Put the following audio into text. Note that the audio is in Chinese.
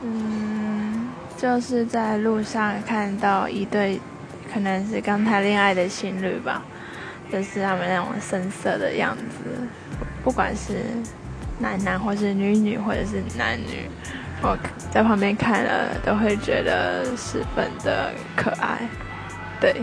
嗯，就是在路上看到一对，可能是刚谈恋爱的情侣吧，就是他们那种深色的样子，不管是男男或是女女或者是男女，我在旁边看了都会觉得十分的可爱，对。